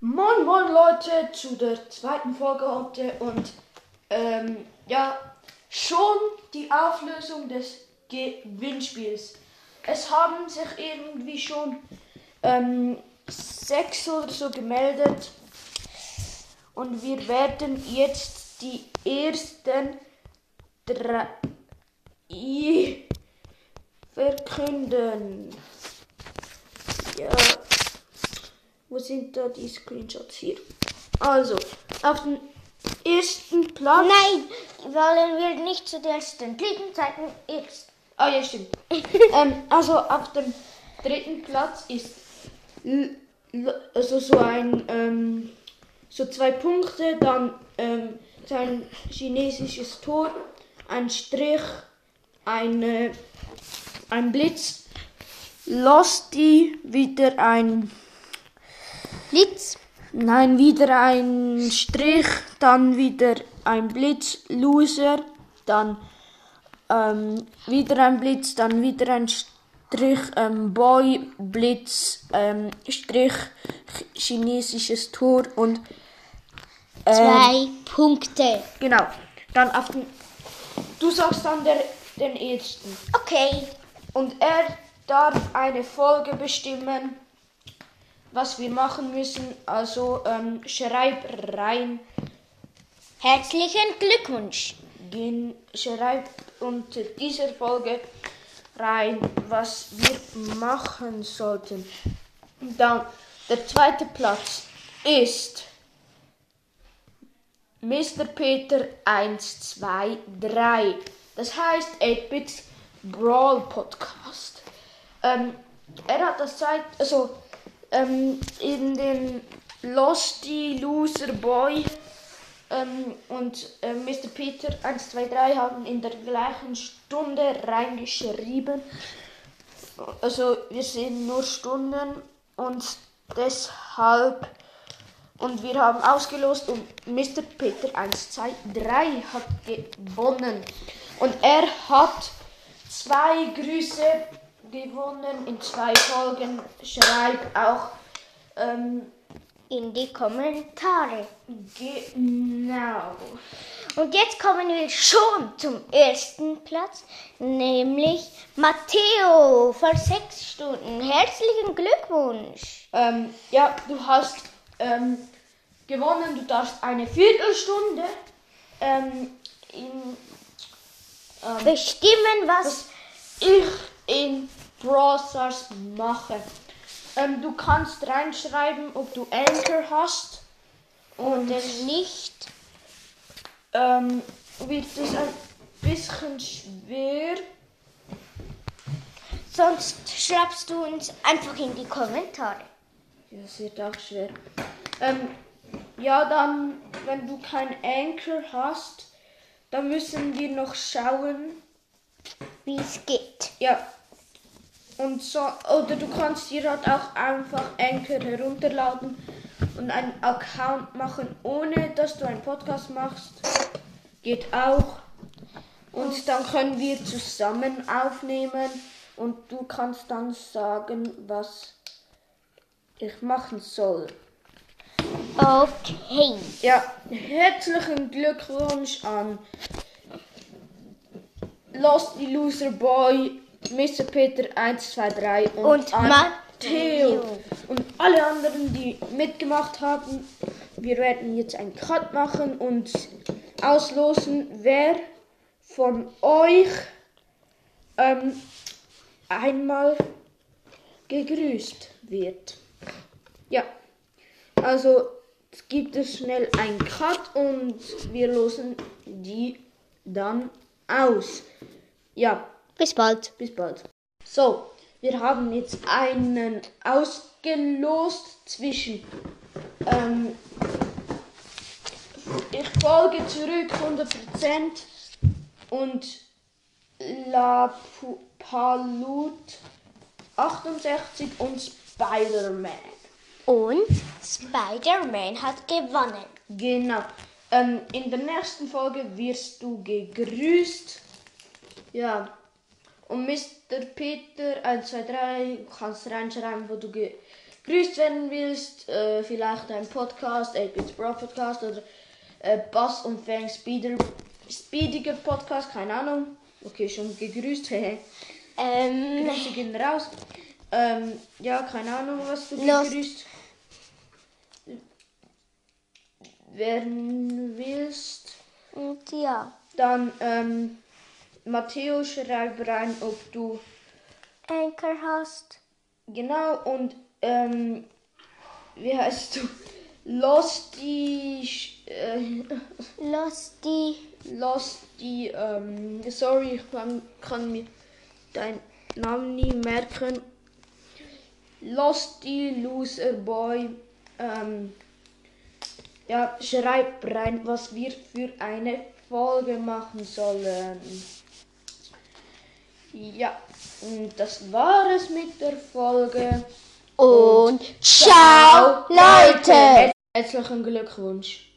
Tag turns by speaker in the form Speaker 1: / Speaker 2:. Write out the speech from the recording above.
Speaker 1: Moin Moin Leute zu der zweiten Folge heute und ähm, ja, schon die Auflösung des Gewinnspiels. Es haben sich irgendwie schon ähm, sechs oder so gemeldet und wir werden jetzt die ersten drei verkünden. Ja. Wo sind da die Screenshots hier? Also, auf dem ersten Platz.
Speaker 2: Nein, wollen wir nicht zuerst den dritten, zweiten, erst.
Speaker 1: Ah, ja, stimmt. ähm, also, auf dem dritten Platz ist also so ein, ähm, so zwei Punkte, dann ähm, so ein chinesisches Tor, ein Strich, eine, ein Blitz, Losty, wieder ein
Speaker 2: Blitz.
Speaker 1: Nein, wieder ein Strich, dann wieder ein Blitz, Loser, dann ähm, wieder ein Blitz, dann wieder ein Strich, ähm, Boy, Blitz, ähm, Strich, ch- chinesisches Tor und ähm,
Speaker 2: Zwei Punkte.
Speaker 1: genau. Dann auf den, du sagst dann der, den ersten
Speaker 2: Okay.
Speaker 1: und er darf eine Folge bestimmen, was wir machen müssen. Also ähm, schreib rein.
Speaker 2: Herzlichen Glückwunsch.
Speaker 1: Gen schreibt unter dieser Folge rein, was wir machen sollten. Dann der zweite Platz ist Mr. Peter 123. Das heißt 8-Bit Brawl Podcast. Ähm, er hat das Zeit, also ähm, in den Losty Loser Boy ähm, und äh, Mr. Peter 123 haben in der gleichen Stunde reingeschrieben. Also wir sehen nur Stunden und deshalb und wir haben ausgelost und Mr. Peter 123 hat gewonnen. Und er hat zwei Grüße gewonnen in zwei Folgen. Schreibt auch ähm,
Speaker 2: In die Kommentare.
Speaker 1: genau.
Speaker 2: Und jetzt kommen wir schon zum ersten Platz, nämlich Matteo vor sechs Stunden. Herzlichen Glückwunsch.
Speaker 1: Ähm, ja, du hast ähm, gewonnen. Du darfst eine Viertelstunde ähm, in, ähm,
Speaker 2: Bestimmen, was
Speaker 1: was ich in Brawl Stars mache. Ähm, du kannst reinschreiben, ob du Anchor hast. Und
Speaker 2: es nicht.
Speaker 1: ähm, wird es ein bisschen schwer.
Speaker 2: Sonst schreibst du uns einfach in die Kommentare.
Speaker 1: Ja, es wird auch schwer. Ähm, ja, dann, wenn du kein Anchor hast, dann müssen wir noch schauen.
Speaker 2: Wie es geht.
Speaker 1: Ja. Und so, oder du kannst dir halt auch einfach Anchor herunterladen und einen Account machen, ohne dass du einen Podcast machst. Geht auch. Und dann können wir zusammen aufnehmen und du kannst dann sagen, was ich machen soll.
Speaker 2: Okay.
Speaker 1: Ja, herzlichen Glückwunsch an Lost the Loser Boy, Mr. Peter 123 und,
Speaker 2: Und
Speaker 1: an
Speaker 2: Matteo.
Speaker 1: Und alle anderen, die mitgemacht haben. Wir werden jetzt einen Cut machen und auslosen, wer von euch ähm, einmal gegrüßt wird. Ja, also gibt es schnell einen Cut und wir losen die dann aus. Ja,
Speaker 2: Bis bald.
Speaker 1: bis bald. So, wir haben jetzt einen ausgelost zwischen ähm, ich folge zurück 100% und La Palut 68 und Spider-Man.
Speaker 2: Und Spider-Man hat gewonnen.
Speaker 1: Genau. Ähm, in der nächsten Folge wirst du gegrüßt. Ja. Und Mr. Peter 123, du kannst reinschreiben, wo du ge gegrüßt werden willst, äh, vielleicht ein Podcast, 8-Bits Bro Podcast oder äh, Bass und Fang Speeder, Speediger Podcast, keine Ahnung. Okay, schon gegrüßt, hehe.
Speaker 2: Ähm,
Speaker 1: Grüße gehen raus. Ähm, ja, keine Ahnung, was du gegrüßt werden willst.
Speaker 2: und ja.
Speaker 1: Dann, ähm, Matteo, schreib rein, ob du
Speaker 2: Anchor hast.
Speaker 1: genau und, ähm, wie heißt du? Losty, Sch- äh,
Speaker 2: Lusty.
Speaker 1: Losty, ähm, sorry, ich kann, kann mir deinen Namen nie merken. Losty Loser Boy, ähm, ja, schreib rein, was wir für eine Folge machen sollen. Ja, und das war es mit der Folge.
Speaker 2: Und ciao, Leute.
Speaker 1: Herzlichen Glückwunsch.